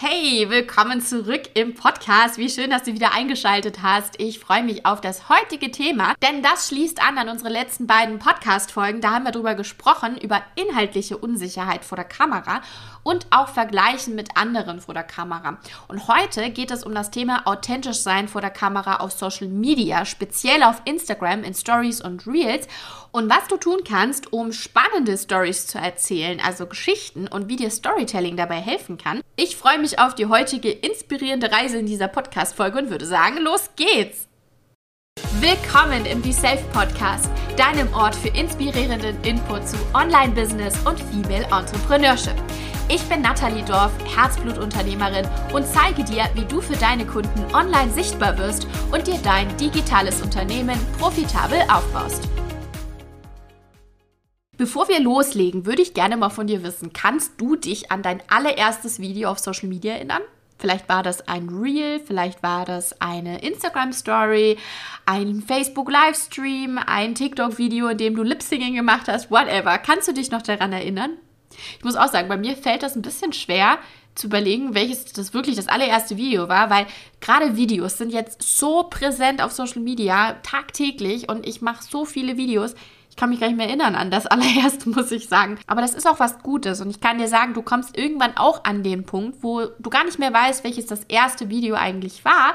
Hey, willkommen zurück im Podcast. Wie schön, dass du wieder eingeschaltet hast. Ich freue mich auf das heutige Thema, denn das schließt an an unsere letzten beiden Podcast-Folgen. Da haben wir darüber gesprochen, über inhaltliche Unsicherheit vor der Kamera und auch Vergleichen mit anderen vor der Kamera. Und heute geht es um das Thema authentisch sein vor der Kamera auf Social Media, speziell auf Instagram in Stories und Reels und was du tun kannst, um spannende Stories zu erzählen, also Geschichten und wie dir Storytelling dabei helfen kann. Ich freue mich auf die heutige inspirierende Reise in dieser Podcast-Folge und würde sagen, los geht's! Willkommen im Be Safe Podcast, deinem Ort für inspirierenden Input zu Online-Business und Female Entrepreneurship. Ich bin Nathalie Dorf, Herzblutunternehmerin und zeige dir, wie du für deine Kunden online sichtbar wirst und dir dein digitales Unternehmen profitabel aufbaust. Bevor wir loslegen, würde ich gerne mal von dir wissen, kannst du dich an dein allererstes Video auf Social Media erinnern? Vielleicht war das ein Reel, vielleicht war das eine Instagram Story, ein Facebook Livestream, ein TikTok Video, in dem du Lip Singing gemacht hast, whatever. Kannst du dich noch daran erinnern? Ich muss auch sagen, bei mir fällt das ein bisschen schwer zu überlegen, welches das wirklich das allererste Video war, weil gerade Videos sind jetzt so präsent auf Social Media tagtäglich und ich mache so viele Videos kann mich gar nicht mehr erinnern an das allererste, muss ich sagen. Aber das ist auch was Gutes. Und ich kann dir sagen, du kommst irgendwann auch an den Punkt, wo du gar nicht mehr weißt, welches das erste Video eigentlich war,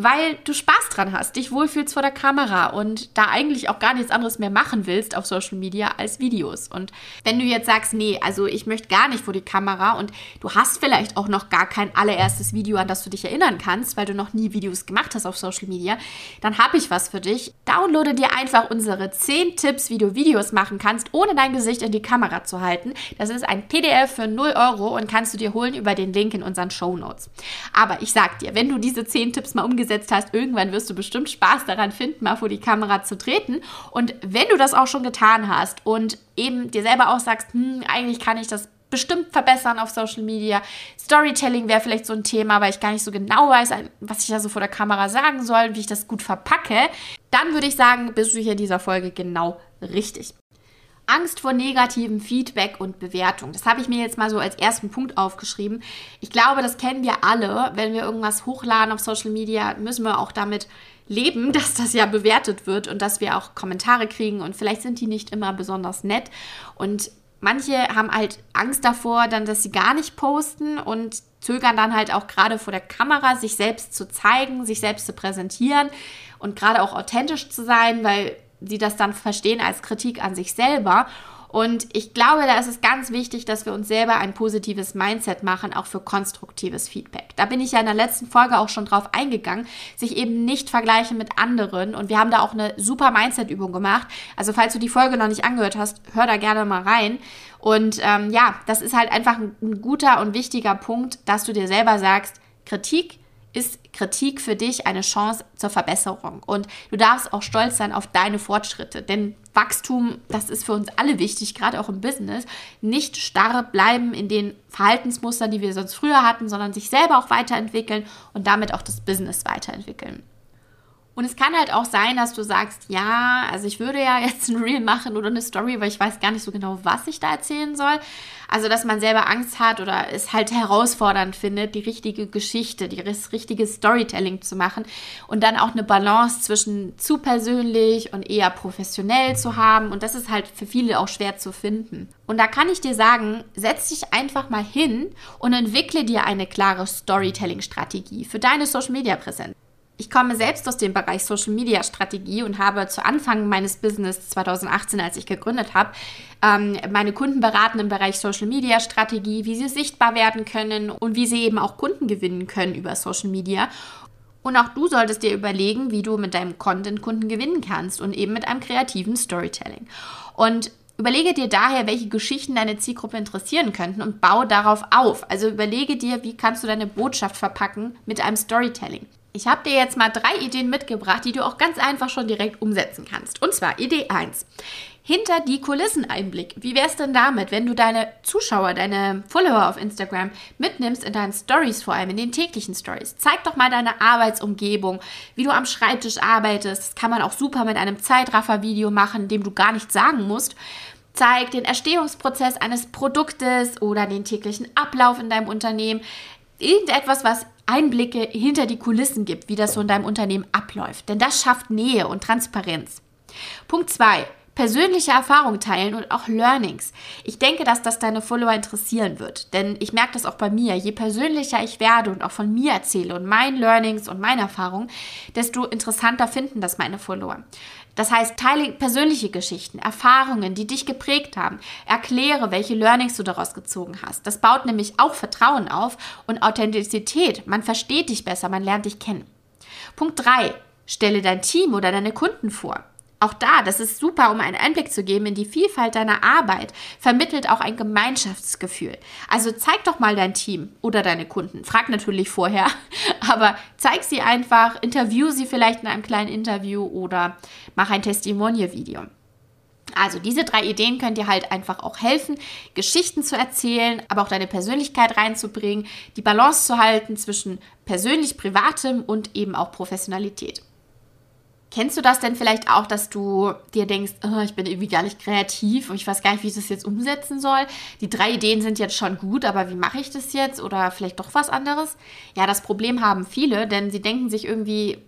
weil du Spaß dran hast, dich wohlfühlst vor der Kamera und da eigentlich auch gar nichts anderes mehr machen willst auf Social Media als Videos. Und wenn du jetzt sagst, nee, also ich möchte gar nicht vor die Kamera und du hast vielleicht auch noch gar kein allererstes Video, an das du dich erinnern kannst, weil du noch nie Videos gemacht hast auf Social Media, dann habe ich was für dich. Downloade dir einfach unsere 10 Tipps, wie du Videos machen kannst, ohne dein Gesicht in die Kamera zu halten. Das ist ein PDF für 0 Euro und kannst du dir holen über den Link in unseren Show Notes. Aber ich sag dir, wenn du diese 10 Tipps mal umgesetzt umgesetzt hast, irgendwann wirst du bestimmt Spaß daran finden, mal vor die Kamera zu treten. Und wenn du das auch schon getan hast und eben dir selber auch sagst, hm, eigentlich kann ich das bestimmt verbessern auf Social Media. Storytelling wäre vielleicht so ein Thema, weil ich gar nicht so genau weiß, was ich da so vor der Kamera sagen soll, wie ich das gut verpacke. Dann würde ich sagen, bist du hier in dieser Folge genau richtig. Angst vor negativem Feedback und Bewertung. Das habe ich mir jetzt mal so als ersten Punkt aufgeschrieben. Ich glaube, das kennen wir alle. Wenn wir irgendwas hochladen auf Social Media, müssen wir auch damit leben, dass das ja bewertet wird und dass wir auch Kommentare kriegen und vielleicht sind die nicht immer besonders nett und manche haben halt Angst davor, dann, dass sie gar nicht posten und zögern dann halt auch gerade vor der Kamera, sich selbst zu zeigen, sich selbst zu präsentieren und gerade auch authentisch zu sein, weil sie das dann verstehen als Kritik an sich selber. Und ich glaube, da ist es ganz wichtig, dass wir uns selber ein positives Mindset machen, auch für konstruktives Feedback. Da bin ich ja in der letzten Folge auch schon drauf eingegangen, sich eben nicht vergleichen mit anderen. Und wir haben da auch eine super Mindset-Übung gemacht. Also falls du die Folge noch nicht angehört hast, hör da gerne mal rein. Und ähm, ja, das ist halt einfach ein, ein guter und wichtiger Punkt, dass du dir selber sagst, Kritik ist Kritik für dich eine Chance zur Verbesserung. Und du darfst auch stolz sein auf deine Fortschritte. Denn Wachstum, das ist für uns alle wichtig, gerade auch im Business. Nicht starr bleiben in den Verhaltensmustern, die wir sonst früher hatten, sondern sich selber auch weiterentwickeln und damit auch das Business weiterentwickeln. Und es kann halt auch sein, dass du sagst, ja, also ich würde ja jetzt ein Reel machen oder eine Story, weil ich weiß gar nicht so genau, was ich da erzählen soll. Also, dass man selber Angst hat oder es halt herausfordernd findet, die richtige Geschichte, das richtige Storytelling zu machen und dann auch eine Balance zwischen zu persönlich und eher professionell zu haben. Und das ist halt für viele auch schwer zu finden. Und da kann ich dir sagen, setz dich einfach mal hin und entwickle dir eine klare Storytelling-Strategie für deine Social-Media-Präsenz. Ich komme selbst aus dem Bereich Social Media Strategie und habe zu Anfang meines Business 2018, als ich gegründet habe, ähm, meine Kunden beraten im Bereich Social Media Strategie, wie sie sichtbar werden können und wie sie eben auch Kunden gewinnen können über Social Media. Und auch du solltest dir überlegen, wie du mit deinem Content Kunden gewinnen kannst und eben mit einem kreativen Storytelling. Und Überlege dir daher, welche Geschichten deine Zielgruppe interessieren könnten und baue darauf auf. Also überlege dir, wie kannst du deine Botschaft verpacken mit einem Storytelling. Ich habe dir jetzt mal drei Ideen mitgebracht, die du auch ganz einfach schon direkt umsetzen kannst. Und zwar Idee 1. Hinter die Kulissen Einblick. Wie wäre es denn damit, wenn du deine Zuschauer, deine Follower auf Instagram mitnimmst in deinen Stories, vor allem in den täglichen Stories? Zeig doch mal deine Arbeitsumgebung, wie du am Schreibtisch arbeitest. Das kann man auch super mit einem Zeitraffer-Video machen, dem du gar nichts sagen musst. Zeig den Erstehungsprozess eines Produktes oder den täglichen Ablauf in deinem Unternehmen irgendetwas, was Einblicke hinter die Kulissen gibt, wie das so in deinem Unternehmen abläuft. Denn das schafft Nähe und Transparenz. Punkt 2 persönliche Erfahrungen teilen und auch Learnings. Ich denke, dass das deine Follower interessieren wird, denn ich merke das auch bei mir. Je persönlicher ich werde und auch von mir erzähle und meinen Learnings und meine Erfahrungen, desto interessanter finden das meine Follower. Das heißt, teile persönliche Geschichten, Erfahrungen, die dich geprägt haben. Erkläre, welche Learnings du daraus gezogen hast. Das baut nämlich auch Vertrauen auf und Authentizität. Man versteht dich besser, man lernt dich kennen. Punkt 3. Stelle dein Team oder deine Kunden vor. Auch da, das ist super, um einen Einblick zu geben in die Vielfalt deiner Arbeit, vermittelt auch ein Gemeinschaftsgefühl. Also zeig doch mal dein Team oder deine Kunden. Frag natürlich vorher, aber zeig sie einfach, interview sie vielleicht in einem kleinen Interview oder mach ein Testimonial-Video. Also diese drei Ideen können dir halt einfach auch helfen, Geschichten zu erzählen, aber auch deine Persönlichkeit reinzubringen, die Balance zu halten zwischen persönlich privatem und eben auch Professionalität. Kennst du das denn vielleicht auch, dass du dir denkst, oh, ich bin irgendwie gar nicht kreativ und ich weiß gar nicht, wie ich das jetzt umsetzen soll? Die drei Ideen sind jetzt schon gut, aber wie mache ich das jetzt? Oder vielleicht doch was anderes? Ja, das Problem haben viele, denn sie denken sich irgendwie,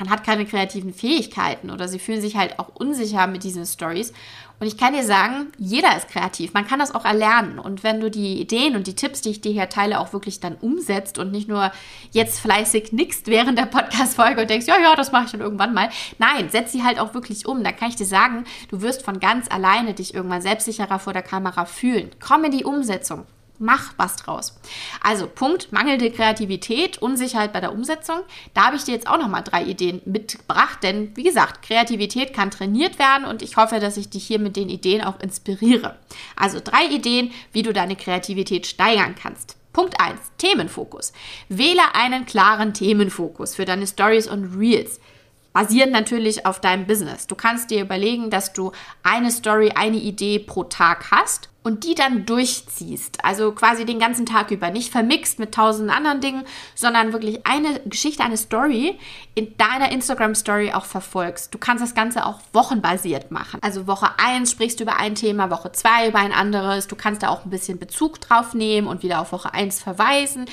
man hat keine kreativen Fähigkeiten oder sie fühlen sich halt auch unsicher mit diesen Stories. Und ich kann dir sagen, jeder ist kreativ. Man kann das auch erlernen. Und wenn du die Ideen und die Tipps, die ich dir hier teile, auch wirklich dann umsetzt und nicht nur jetzt fleißig nickst während der Podcast-Folge und denkst, ja, ja, das mache ich dann irgendwann mal. Nein, setz sie halt auch wirklich um. Da kann ich dir sagen, du wirst von ganz alleine dich irgendwann selbstsicherer vor der Kamera fühlen. Komm in die Umsetzung. Mach was draus. Also Punkt, mangelnde Kreativität, Unsicherheit bei der Umsetzung. Da habe ich dir jetzt auch nochmal drei Ideen mitgebracht, denn wie gesagt, Kreativität kann trainiert werden und ich hoffe, dass ich dich hier mit den Ideen auch inspiriere. Also drei Ideen, wie du deine Kreativität steigern kannst. Punkt 1, Themenfokus. Wähle einen klaren Themenfokus für deine Stories und Reels basierend natürlich auf deinem Business. Du kannst dir überlegen, dass du eine Story, eine Idee pro Tag hast und die dann durchziehst. Also quasi den ganzen Tag über. Nicht vermixt mit tausend anderen Dingen, sondern wirklich eine Geschichte, eine Story in deiner Instagram-Story auch verfolgst. Du kannst das Ganze auch wochenbasiert machen. Also Woche 1 sprichst du über ein Thema, Woche 2 über ein anderes. Du kannst da auch ein bisschen Bezug drauf nehmen und wieder auf Woche 1 verweisen.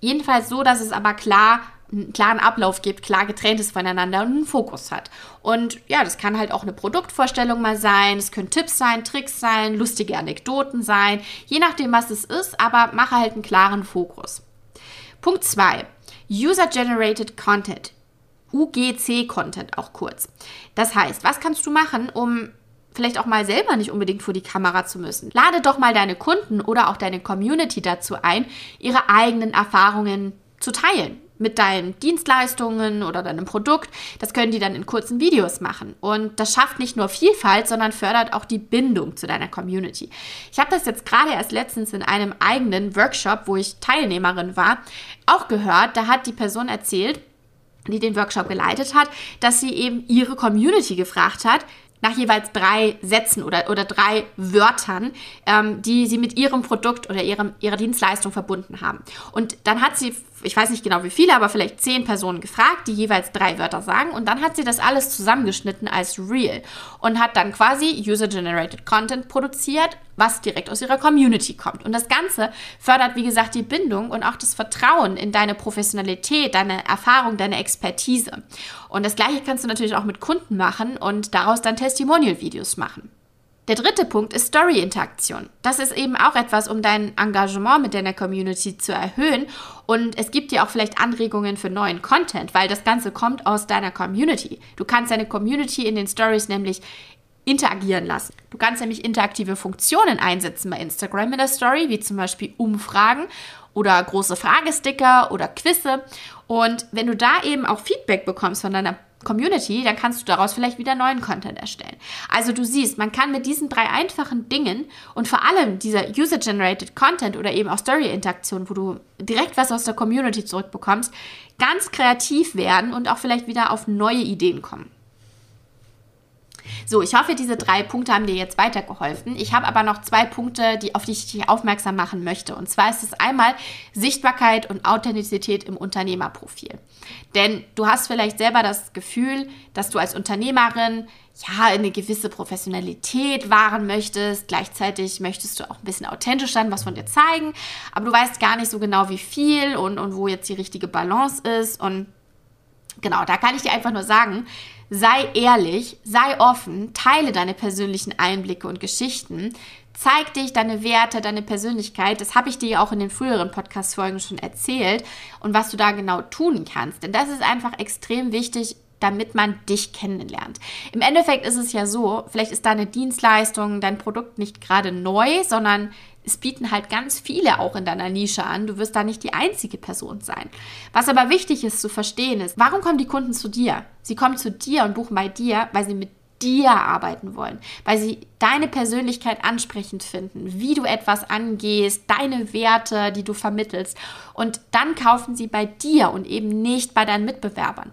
Jedenfalls so, dass es aber klar einen klaren Ablauf gibt, klar getrennt ist voneinander und einen Fokus hat. Und ja, das kann halt auch eine Produktvorstellung mal sein, es können Tipps sein, Tricks sein, lustige Anekdoten sein, je nachdem, was es ist, aber mache halt einen klaren Fokus. Punkt 2. User-Generated Content. UGC-Content auch kurz. Das heißt, was kannst du machen, um vielleicht auch mal selber nicht unbedingt vor die Kamera zu müssen. Lade doch mal deine Kunden oder auch deine Community dazu ein, ihre eigenen Erfahrungen zu teilen mit deinen Dienstleistungen oder deinem Produkt. Das können die dann in kurzen Videos machen. Und das schafft nicht nur Vielfalt, sondern fördert auch die Bindung zu deiner Community. Ich habe das jetzt gerade erst letztens in einem eigenen Workshop, wo ich Teilnehmerin war, auch gehört. Da hat die Person erzählt, die den Workshop geleitet hat, dass sie eben ihre Community gefragt hat, nach jeweils drei Sätzen oder, oder drei Wörtern, ähm, die sie mit ihrem Produkt oder ihrem, ihrer Dienstleistung verbunden haben. Und dann hat sie, ich weiß nicht genau wie viele, aber vielleicht zehn Personen gefragt, die jeweils drei Wörter sagen. Und dann hat sie das alles zusammengeschnitten als Real und hat dann quasi User-Generated Content produziert, was direkt aus ihrer Community kommt. Und das Ganze fördert, wie gesagt, die Bindung und auch das Vertrauen in deine Professionalität, deine Erfahrung, deine Expertise. Und das Gleiche kannst du natürlich auch mit Kunden machen und daraus dann Testimonial-Videos machen. Der dritte Punkt ist Story-Interaktion. Das ist eben auch etwas, um dein Engagement mit deiner Community zu erhöhen. Und es gibt dir auch vielleicht Anregungen für neuen Content, weil das Ganze kommt aus deiner Community. Du kannst deine Community in den Stories nämlich interagieren lassen. Du kannst nämlich interaktive Funktionen einsetzen bei Instagram in der Story, wie zum Beispiel Umfragen oder große Fragesticker oder Quizze. Und wenn du da eben auch Feedback bekommst von deiner Community, dann kannst du daraus vielleicht wieder neuen Content erstellen. Also du siehst, man kann mit diesen drei einfachen Dingen und vor allem dieser User-Generated Content oder eben auch Story-Interaktion, wo du direkt was aus der Community zurückbekommst, ganz kreativ werden und auch vielleicht wieder auf neue Ideen kommen. So, ich hoffe, diese drei Punkte haben dir jetzt weitergeholfen. Ich habe aber noch zwei Punkte, die, auf die ich dich aufmerksam machen möchte. Und zwar ist es einmal Sichtbarkeit und Authentizität im Unternehmerprofil. Denn du hast vielleicht selber das Gefühl, dass du als Unternehmerin ja eine gewisse Professionalität wahren möchtest. Gleichzeitig möchtest du auch ein bisschen authentisch sein, was von dir zeigen. Aber du weißt gar nicht so genau, wie viel und, und wo jetzt die richtige Balance ist. Und genau, da kann ich dir einfach nur sagen, Sei ehrlich, sei offen, teile deine persönlichen Einblicke und Geschichten, zeig dich, deine Werte, deine Persönlichkeit. Das habe ich dir auch in den früheren Podcast-Folgen schon erzählt und was du da genau tun kannst. Denn das ist einfach extrem wichtig, damit man dich kennenlernt. Im Endeffekt ist es ja so, vielleicht ist deine Dienstleistung, dein Produkt nicht gerade neu, sondern es bieten halt ganz viele auch in deiner Nische an. Du wirst da nicht die einzige Person sein. Was aber wichtig ist zu verstehen ist, warum kommen die Kunden zu dir? Sie kommen zu dir und buchen bei dir, weil sie mit dir arbeiten wollen, weil sie deine Persönlichkeit ansprechend finden, wie du etwas angehst, deine Werte, die du vermittelst. Und dann kaufen sie bei dir und eben nicht bei deinen Mitbewerbern.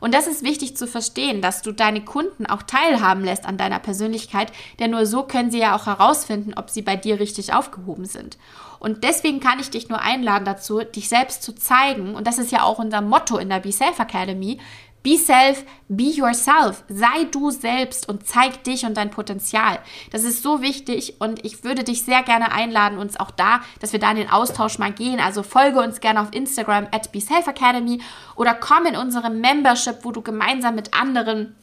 Und das ist wichtig zu verstehen, dass du deine Kunden auch teilhaben lässt an deiner Persönlichkeit, denn nur so können sie ja auch herausfinden, ob sie bei dir richtig aufgehoben sind. Und deswegen kann ich dich nur einladen dazu, dich selbst zu zeigen. Und das ist ja auch unser Motto in der Be Self Academy. Be self, be yourself. Sei du selbst und zeig dich und dein Potenzial. Das ist so wichtig und ich würde dich sehr gerne einladen, uns auch da, dass wir da in den Austausch mal gehen. Also folge uns gerne auf Instagram at Be Self Academy oder komm in unsere Membership, wo du gemeinsam mit anderen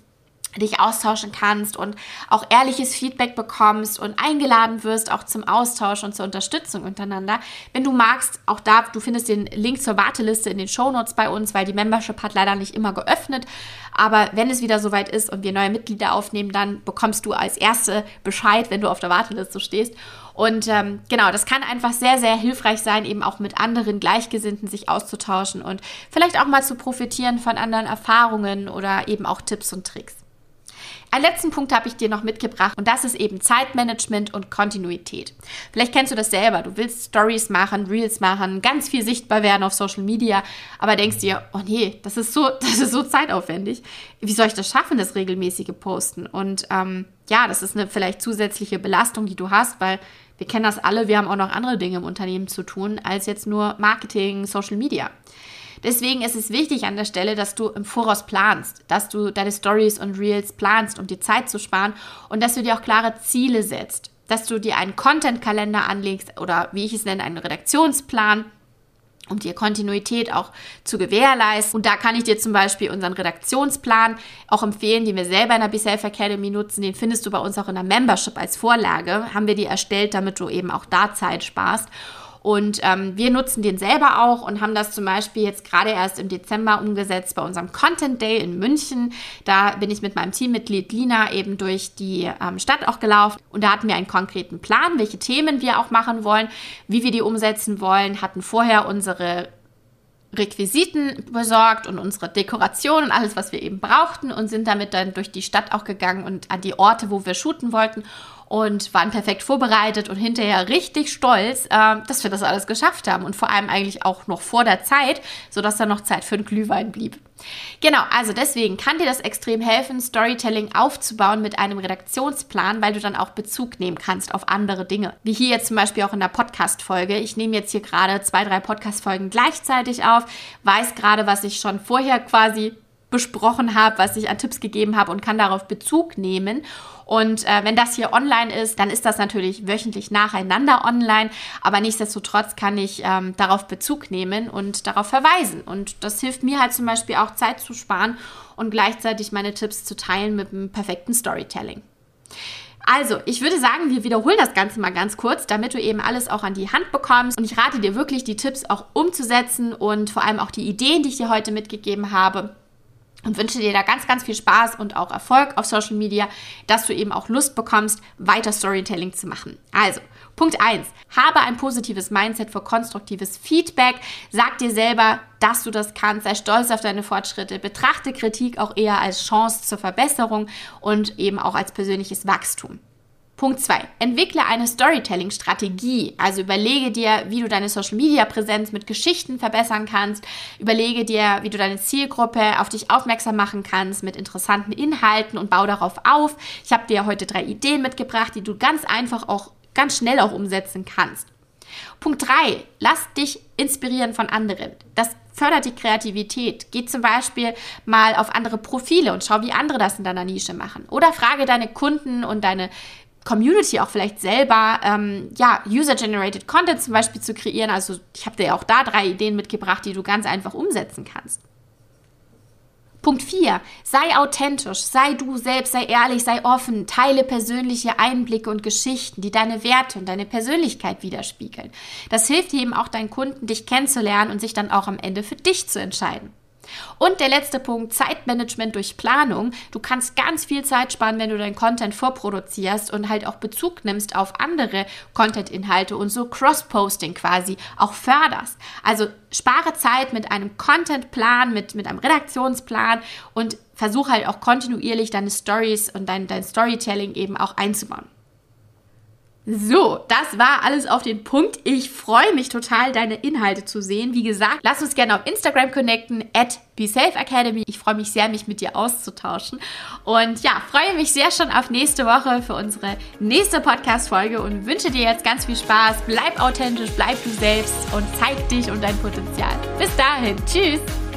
dich austauschen kannst und auch ehrliches Feedback bekommst und eingeladen wirst auch zum Austausch und zur Unterstützung untereinander. Wenn du magst, auch da, du findest den Link zur Warteliste in den Show Notes bei uns, weil die Membership hat leider nicht immer geöffnet. Aber wenn es wieder soweit ist und wir neue Mitglieder aufnehmen, dann bekommst du als Erste Bescheid, wenn du auf der Warteliste stehst. Und ähm, genau, das kann einfach sehr, sehr hilfreich sein, eben auch mit anderen Gleichgesinnten sich auszutauschen und vielleicht auch mal zu profitieren von anderen Erfahrungen oder eben auch Tipps und Tricks. Einen letzten Punkt habe ich dir noch mitgebracht und das ist eben Zeitmanagement und Kontinuität. Vielleicht kennst du das selber. Du willst Stories machen, Reels machen, ganz viel sichtbar werden auf Social Media, aber denkst dir, oh nee, das ist so, das ist so zeitaufwendig. Wie soll ich das schaffen, das regelmäßige Posten? Und ähm, ja, das ist eine vielleicht zusätzliche Belastung, die du hast, weil wir kennen das alle, wir haben auch noch andere Dinge im Unternehmen zu tun, als jetzt nur Marketing, Social Media. Deswegen ist es wichtig an der Stelle, dass du im Voraus planst, dass du deine Stories und Reels planst, um dir Zeit zu sparen und dass du dir auch klare Ziele setzt, dass du dir einen Content-Kalender anlegst oder wie ich es nenne, einen Redaktionsplan um dir Kontinuität auch zu gewährleisten. Und da kann ich dir zum Beispiel unseren Redaktionsplan auch empfehlen, den wir selber in der BeSelf Academy nutzen. Den findest du bei uns auch in der Membership als Vorlage. Haben wir die erstellt, damit du eben auch da Zeit sparst. Und ähm, wir nutzen den selber auch und haben das zum Beispiel jetzt gerade erst im Dezember umgesetzt bei unserem Content Day in München. Da bin ich mit meinem Teammitglied Lina eben durch die ähm, Stadt auch gelaufen und da hatten wir einen konkreten Plan, welche Themen wir auch machen wollen, wie wir die umsetzen wollen, hatten vorher unsere Requisiten besorgt und unsere Dekoration und alles, was wir eben brauchten und sind damit dann durch die Stadt auch gegangen und an die Orte, wo wir shooten wollten und waren perfekt vorbereitet und hinterher richtig stolz, äh, dass wir das alles geschafft haben und vor allem eigentlich auch noch vor der Zeit, sodass da noch Zeit für einen Glühwein blieb. Genau, also deswegen kann dir das extrem helfen, Storytelling aufzubauen mit einem Redaktionsplan, weil du dann auch Bezug nehmen kannst auf andere Dinge. Wie hier jetzt zum Beispiel auch in der Podcast-Folge. Ich nehme jetzt hier gerade zwei, drei Podcast-Folgen gleichzeitig auf, weiß gerade, was ich schon vorher quasi besprochen habe, was ich an Tipps gegeben habe und kann darauf Bezug nehmen. Und äh, wenn das hier online ist, dann ist das natürlich wöchentlich nacheinander online. Aber nichtsdestotrotz kann ich ähm, darauf Bezug nehmen und darauf verweisen. Und das hilft mir halt zum Beispiel auch Zeit zu sparen und gleichzeitig meine Tipps zu teilen mit einem perfekten Storytelling. Also, ich würde sagen, wir wiederholen das Ganze mal ganz kurz, damit du eben alles auch an die Hand bekommst. Und ich rate dir wirklich, die Tipps auch umzusetzen und vor allem auch die Ideen, die ich dir heute mitgegeben habe, und wünsche dir da ganz, ganz viel Spaß und auch Erfolg auf Social Media, dass du eben auch Lust bekommst, weiter Storytelling zu machen. Also, Punkt 1. Habe ein positives Mindset für konstruktives Feedback. Sag dir selber, dass du das kannst. Sei stolz auf deine Fortschritte. Betrachte Kritik auch eher als Chance zur Verbesserung und eben auch als persönliches Wachstum. Punkt 2. Entwickle eine Storytelling-Strategie. Also überlege dir, wie du deine Social-Media-Präsenz mit Geschichten verbessern kannst. Überlege dir, wie du deine Zielgruppe auf dich aufmerksam machen kannst mit interessanten Inhalten und bau darauf auf. Ich habe dir heute drei Ideen mitgebracht, die du ganz einfach auch ganz schnell auch umsetzen kannst. Punkt 3. Lass dich inspirieren von anderen. Das fördert die Kreativität. Geh zum Beispiel mal auf andere Profile und schau, wie andere das in deiner Nische machen. Oder frage deine Kunden und deine Community auch vielleicht selber, ähm, ja, User-Generated Content zum Beispiel zu kreieren. Also ich habe dir auch da drei Ideen mitgebracht, die du ganz einfach umsetzen kannst. Punkt 4. Sei authentisch, sei du selbst, sei ehrlich, sei offen, teile persönliche Einblicke und Geschichten, die deine Werte und deine Persönlichkeit widerspiegeln. Das hilft eben auch deinen Kunden, dich kennenzulernen und sich dann auch am Ende für dich zu entscheiden. Und der letzte Punkt, Zeitmanagement durch Planung. Du kannst ganz viel Zeit sparen, wenn du deinen Content vorproduzierst und halt auch Bezug nimmst auf andere Content-Inhalte und so Cross-Posting quasi auch förderst. Also spare Zeit mit einem Content-Plan, mit, mit einem Redaktionsplan und versuche halt auch kontinuierlich deine Stories und dein, dein Storytelling eben auch einzubauen. So, das war alles auf den Punkt. Ich freue mich total, deine Inhalte zu sehen. Wie gesagt, lass uns gerne auf Instagram connecten, at BeSafeAcademy. Ich freue mich sehr, mich mit dir auszutauschen. Und ja, freue mich sehr schon auf nächste Woche für unsere nächste Podcast-Folge und wünsche dir jetzt ganz viel Spaß. Bleib authentisch, bleib du selbst und zeig dich und dein Potenzial. Bis dahin, tschüss!